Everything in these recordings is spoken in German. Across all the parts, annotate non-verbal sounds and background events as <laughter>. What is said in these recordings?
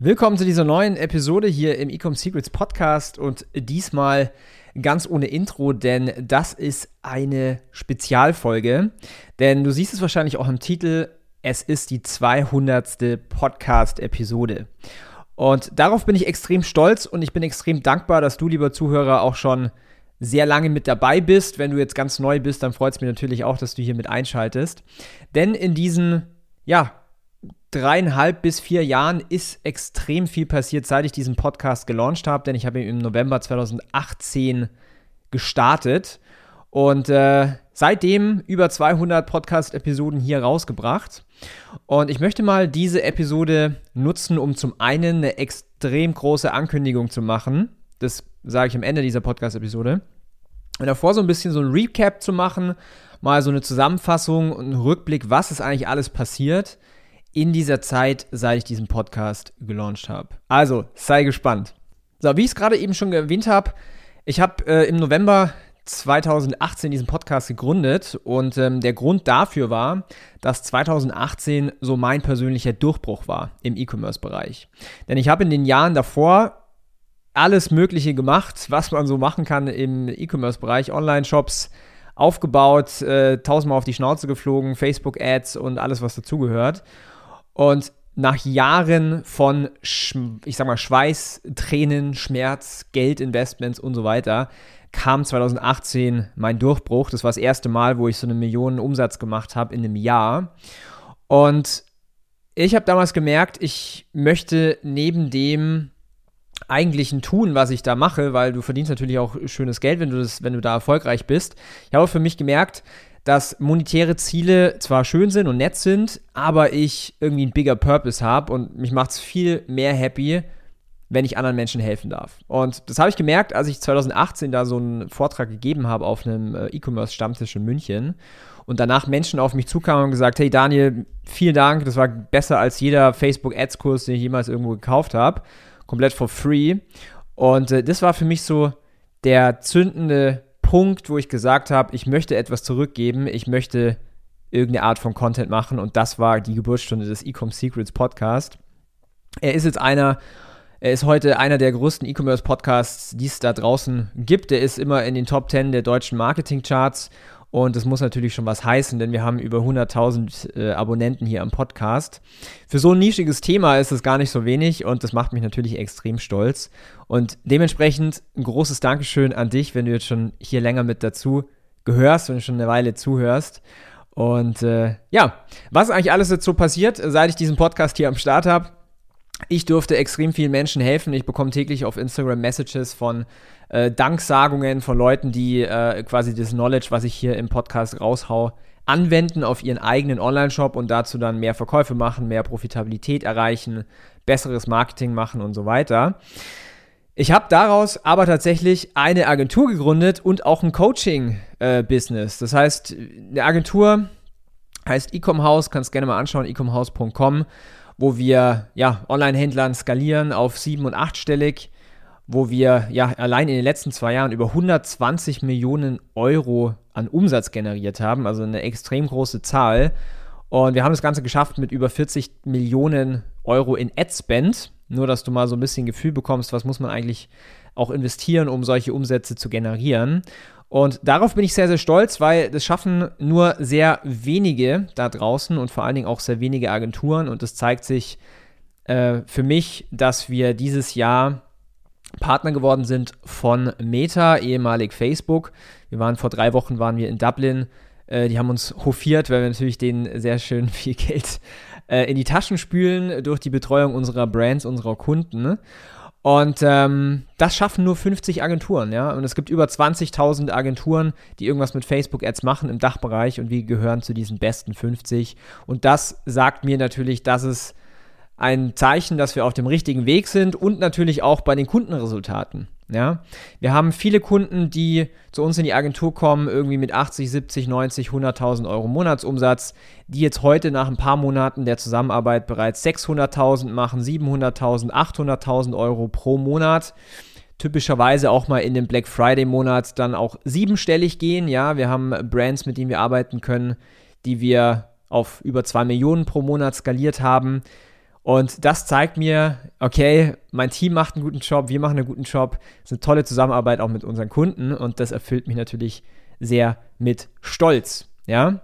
Willkommen zu dieser neuen Episode hier im Ecom Secrets Podcast und diesmal ganz ohne Intro, denn das ist eine Spezialfolge. Denn du siehst es wahrscheinlich auch im Titel, es ist die 200. Podcast-Episode. Und darauf bin ich extrem stolz und ich bin extrem dankbar, dass du, lieber Zuhörer, auch schon sehr lange mit dabei bist. Wenn du jetzt ganz neu bist, dann freut es mich natürlich auch, dass du hier mit einschaltest. Denn in diesen, ja, dreieinhalb bis vier Jahren ist extrem viel passiert, seit ich diesen Podcast gelauncht habe, denn ich habe ihn im November 2018 gestartet und äh, seitdem über 200 Podcast-Episoden hier rausgebracht. Und ich möchte mal diese Episode nutzen, um zum einen eine extrem große Ankündigung zu machen. Das sage ich am Ende dieser Podcast-Episode. Und davor so ein bisschen so ein Recap zu machen, mal so eine Zusammenfassung und einen Rückblick, was ist eigentlich alles passiert in dieser Zeit, seit ich diesen Podcast gelauncht habe. Also, sei gespannt. So, wie ich es gerade eben schon erwähnt habe, ich habe äh, im November 2018 diesen Podcast gegründet und ähm, der Grund dafür war, dass 2018 so mein persönlicher Durchbruch war im E-Commerce-Bereich. Denn ich habe in den Jahren davor alles Mögliche gemacht, was man so machen kann im E-Commerce-Bereich, Online-Shops aufgebaut, äh, tausendmal auf die Schnauze geflogen, Facebook-Ads und alles, was dazugehört. Und nach Jahren von, ich sag mal, Schweiß, Tränen, Schmerz, Geldinvestments und so weiter, kam 2018 mein Durchbruch. Das war das erste Mal, wo ich so eine Million Umsatz gemacht habe in einem Jahr. Und ich habe damals gemerkt, ich möchte neben dem eigentlichen Tun, was ich da mache, weil du verdienst natürlich auch schönes Geld, wenn du das, wenn du da erfolgreich bist. Ich habe für mich gemerkt, dass monetäre Ziele zwar schön sind und nett sind, aber ich irgendwie einen bigger Purpose habe und mich macht es viel mehr happy, wenn ich anderen Menschen helfen darf. Und das habe ich gemerkt, als ich 2018 da so einen Vortrag gegeben habe auf einem äh, E-Commerce-Stammtisch in München und danach Menschen auf mich zukamen und gesagt, hey Daniel, vielen Dank, das war besser als jeder Facebook-Ads-Kurs, den ich jemals irgendwo gekauft habe, komplett for free. Und äh, das war für mich so der zündende Punkt, wo ich gesagt habe, ich möchte etwas zurückgeben, ich möchte irgendeine Art von Content machen und das war die Geburtsstunde des Ecom Secrets Podcast. Er ist jetzt einer, er ist heute einer der größten E-Commerce Podcasts, die es da draußen gibt. Er ist immer in den Top 10 der deutschen Marketing Charts und das muss natürlich schon was heißen, denn wir haben über 100.000 äh, Abonnenten hier am Podcast. Für so ein nischiges Thema ist es gar nicht so wenig und das macht mich natürlich extrem stolz. Und dementsprechend ein großes Dankeschön an dich, wenn du jetzt schon hier länger mit dazu gehörst und schon eine Weile zuhörst. Und äh, ja, was eigentlich alles jetzt so passiert, seit ich diesen Podcast hier am Start habe? Ich durfte extrem vielen Menschen helfen. Ich bekomme täglich auf Instagram Messages von äh, Danksagungen von Leuten, die äh, quasi das Knowledge, was ich hier im Podcast raushau, anwenden auf ihren eigenen Online-Shop und dazu dann mehr Verkäufe machen, mehr Profitabilität erreichen, besseres Marketing machen und so weiter. Ich habe daraus aber tatsächlich eine Agentur gegründet und auch ein Coaching-Business. Äh, das heißt, eine Agentur heißt Ecomhouse, kannst gerne mal anschauen, ecomhouse.com, wo wir ja, Online-Händlern skalieren auf sieben- und achtstellig wo wir ja allein in den letzten zwei Jahren über 120 Millionen Euro an Umsatz generiert haben, also eine extrem große Zahl. Und wir haben das Ganze geschafft mit über 40 Millionen Euro in Ad-Spend. Nur, dass du mal so ein bisschen Gefühl bekommst, was muss man eigentlich auch investieren, um solche Umsätze zu generieren. Und darauf bin ich sehr, sehr stolz, weil das schaffen nur sehr wenige da draußen und vor allen Dingen auch sehr wenige Agenturen. Und es zeigt sich äh, für mich, dass wir dieses Jahr Partner geworden sind von Meta, ehemalig Facebook. Wir waren vor drei Wochen waren wir in Dublin. Äh, die haben uns hofiert, weil wir natürlich denen sehr schön <laughs> viel Geld äh, in die Taschen spülen durch die Betreuung unserer Brands, unserer Kunden. Und ähm, das schaffen nur 50 Agenturen, ja. Und es gibt über 20.000 Agenturen, die irgendwas mit Facebook-Ads machen im Dachbereich und wir gehören zu diesen besten 50. Und das sagt mir natürlich, dass es ein Zeichen, dass wir auf dem richtigen Weg sind und natürlich auch bei den Kundenresultaten. Ja, wir haben viele Kunden, die zu uns in die Agentur kommen, irgendwie mit 80, 70, 90, 100.000 Euro Monatsumsatz, die jetzt heute nach ein paar Monaten der Zusammenarbeit bereits 600.000 machen, 700.000, 800.000 Euro pro Monat. Typischerweise auch mal in dem Black Friday Monat dann auch siebenstellig gehen. Ja, wir haben Brands, mit denen wir arbeiten können, die wir auf über 2 Millionen pro Monat skaliert haben. Und das zeigt mir okay, mein Team macht einen guten Job, wir machen einen guten Job, es ist eine tolle Zusammenarbeit auch mit unseren Kunden und das erfüllt mich natürlich sehr mit Stolz, ja.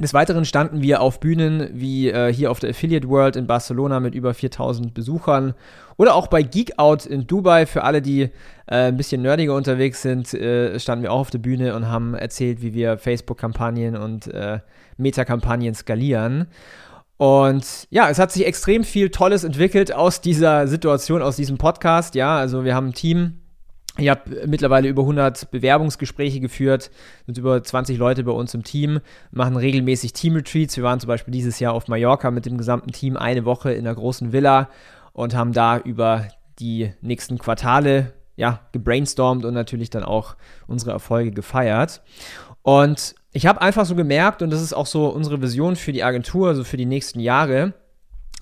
Des Weiteren standen wir auf Bühnen wie äh, hier auf der Affiliate World in Barcelona mit über 4000 Besuchern oder auch bei Geek Out in Dubai. Für alle, die äh, ein bisschen nerdiger unterwegs sind, äh, standen wir auch auf der Bühne und haben erzählt, wie wir Facebook-Kampagnen und äh, Meta-Kampagnen skalieren. Und ja, es hat sich extrem viel Tolles entwickelt aus dieser Situation, aus diesem Podcast. Ja, also wir haben ein Team ich habe mittlerweile über 100 Bewerbungsgespräche geführt, sind über 20 Leute bei uns im Team, machen regelmäßig Team-Retreats. Wir waren zum Beispiel dieses Jahr auf Mallorca mit dem gesamten Team eine Woche in einer großen Villa und haben da über die nächsten Quartale ja, gebrainstormt und natürlich dann auch unsere Erfolge gefeiert. Und ich habe einfach so gemerkt, und das ist auch so unsere Vision für die Agentur, also für die nächsten Jahre,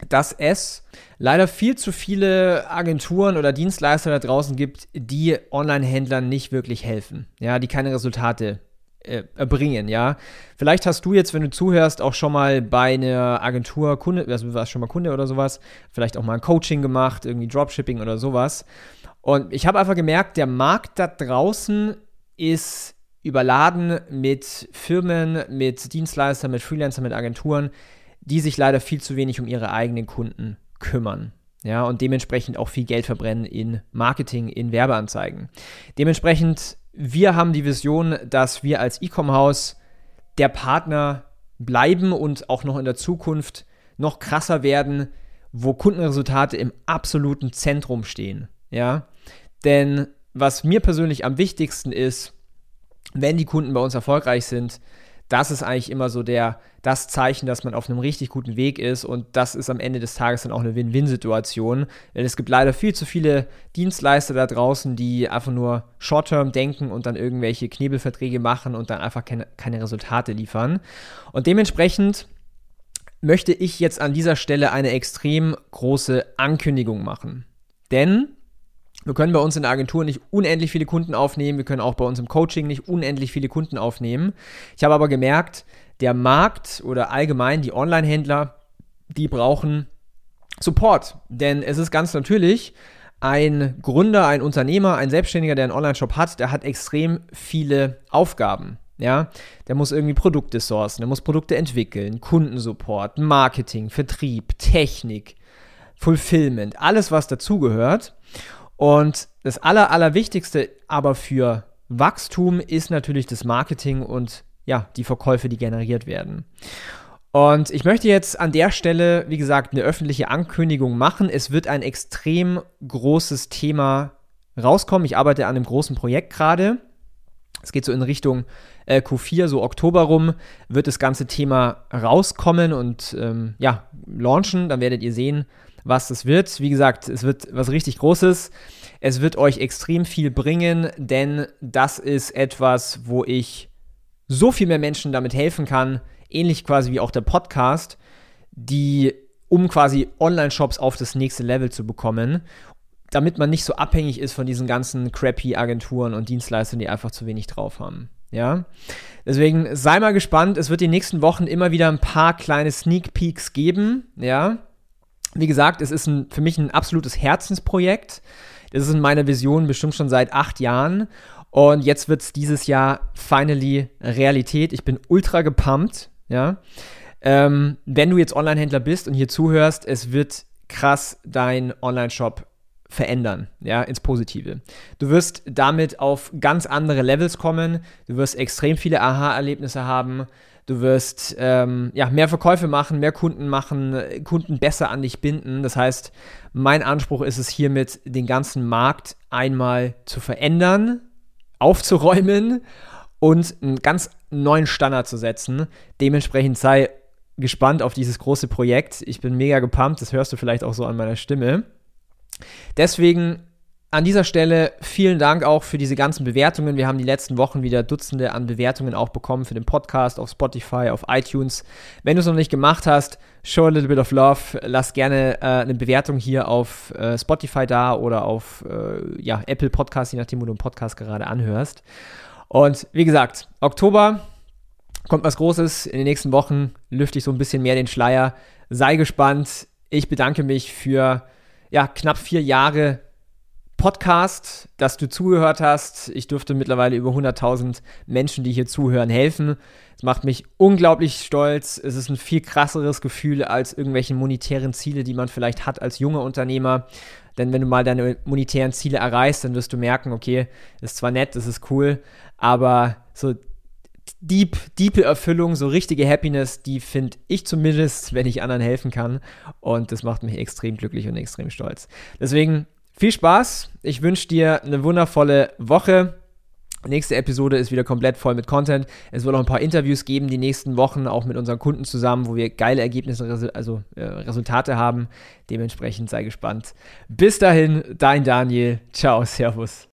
dass es leider viel zu viele Agenturen oder Dienstleister da draußen gibt, die Online-Händlern nicht wirklich helfen, ja, die keine Resultate äh, erbringen, ja. Vielleicht hast du jetzt, wenn du zuhörst, auch schon mal bei einer Agentur Kunde, also warst schon mal Kunde oder sowas, vielleicht auch mal ein Coaching gemacht, irgendwie Dropshipping oder sowas. Und ich habe einfach gemerkt, der Markt da draußen ist überladen mit Firmen, mit Dienstleistern, mit Freelancern, mit Agenturen, die sich leider viel zu wenig um ihre eigenen Kunden kümmern. Ja, und dementsprechend auch viel Geld verbrennen in Marketing, in Werbeanzeigen. Dementsprechend, wir haben die Vision, dass wir als E-Com-Haus der Partner bleiben und auch noch in der Zukunft noch krasser werden, wo Kundenresultate im absoluten Zentrum stehen. Ja, denn was mir persönlich am wichtigsten ist, wenn die Kunden bei uns erfolgreich sind, das ist eigentlich immer so der, das Zeichen, dass man auf einem richtig guten Weg ist und das ist am Ende des Tages dann auch eine Win-Win-Situation. Denn es gibt leider viel zu viele Dienstleister da draußen, die einfach nur Short-Term denken und dann irgendwelche Knebelverträge machen und dann einfach keine, keine Resultate liefern. Und dementsprechend möchte ich jetzt an dieser Stelle eine extrem große Ankündigung machen. Denn wir können bei uns in der Agentur nicht unendlich viele Kunden aufnehmen. Wir können auch bei uns im Coaching nicht unendlich viele Kunden aufnehmen. Ich habe aber gemerkt, der Markt oder allgemein die Online-Händler, die brauchen Support. Denn es ist ganz natürlich, ein Gründer, ein Unternehmer, ein Selbstständiger, der einen Online-Shop hat, der hat extrem viele Aufgaben. Ja, der muss irgendwie Produkte sourcen, der muss Produkte entwickeln, Kundensupport, Marketing, Vertrieb, Technik, Fulfillment, alles was dazugehört. Und das Aller, Allerwichtigste aber für Wachstum ist natürlich das Marketing und ja, die Verkäufe, die generiert werden. Und ich möchte jetzt an der Stelle, wie gesagt, eine öffentliche Ankündigung machen. Es wird ein extrem großes Thema rauskommen. Ich arbeite an einem großen Projekt gerade. Es geht so in Richtung äh, Q4, so Oktober rum, wird das ganze Thema rauskommen und ähm, ja, launchen. Dann werdet ihr sehen, was es wird. Wie gesagt, es wird was richtig Großes. Es wird euch extrem viel bringen, denn das ist etwas, wo ich so viel mehr Menschen damit helfen kann, ähnlich quasi wie auch der Podcast, die um quasi Online-Shops auf das nächste Level zu bekommen, damit man nicht so abhängig ist von diesen ganzen crappy Agenturen und Dienstleistern, die einfach zu wenig drauf haben. Ja, deswegen sei mal gespannt. Es wird die nächsten Wochen immer wieder ein paar kleine Sneak Peeks geben. Ja, wie gesagt, es ist ein, für mich ein absolutes Herzensprojekt. Das ist in meiner Vision bestimmt schon seit acht Jahren. Und jetzt wird es dieses Jahr finally Realität. Ich bin ultra gepumpt, ja. Ähm, wenn du jetzt Online-Händler bist und hier zuhörst, es wird krass dein Online-Shop verändern, ja, ins Positive. Du wirst damit auf ganz andere Levels kommen. Du wirst extrem viele Aha-Erlebnisse haben. Du wirst ähm, ja, mehr Verkäufe machen, mehr Kunden machen, Kunden besser an dich binden. Das heißt, mein Anspruch ist es hiermit, den ganzen Markt einmal zu verändern, aufzuräumen und einen ganz neuen Standard zu setzen. Dementsprechend sei gespannt auf dieses große Projekt. Ich bin mega gepumpt, das hörst du vielleicht auch so an meiner Stimme. Deswegen an dieser Stelle vielen Dank auch für diese ganzen Bewertungen. Wir haben die letzten Wochen wieder Dutzende an Bewertungen auch bekommen für den Podcast auf Spotify, auf iTunes. Wenn du es noch nicht gemacht hast, show a little bit of love. Lass gerne äh, eine Bewertung hier auf äh, Spotify da oder auf äh, ja, Apple Podcast, je nachdem, wo du den Podcast gerade anhörst. Und wie gesagt, Oktober kommt was Großes. In den nächsten Wochen lüfte ich so ein bisschen mehr den Schleier. Sei gespannt. Ich bedanke mich für ja, knapp vier Jahre Podcast, dass du zugehört hast. Ich durfte mittlerweile über 100.000 Menschen, die hier zuhören, helfen. Es macht mich unglaublich stolz. Es ist ein viel krasseres Gefühl als irgendwelche monetären Ziele, die man vielleicht hat als junger Unternehmer. Denn wenn du mal deine monetären Ziele erreichst, dann wirst du merken, okay, ist zwar nett, das ist cool, aber so deep, diepe Erfüllung, so richtige Happiness, die finde ich zumindest, wenn ich anderen helfen kann. Und das macht mich extrem glücklich und extrem stolz. Deswegen viel Spaß. Ich wünsche dir eine wundervolle Woche. Nächste Episode ist wieder komplett voll mit Content. Es wird auch ein paar Interviews geben die nächsten Wochen, auch mit unseren Kunden zusammen, wo wir geile Ergebnisse, also äh, Resultate haben. Dementsprechend sei gespannt. Bis dahin, dein Daniel. Ciao, Servus.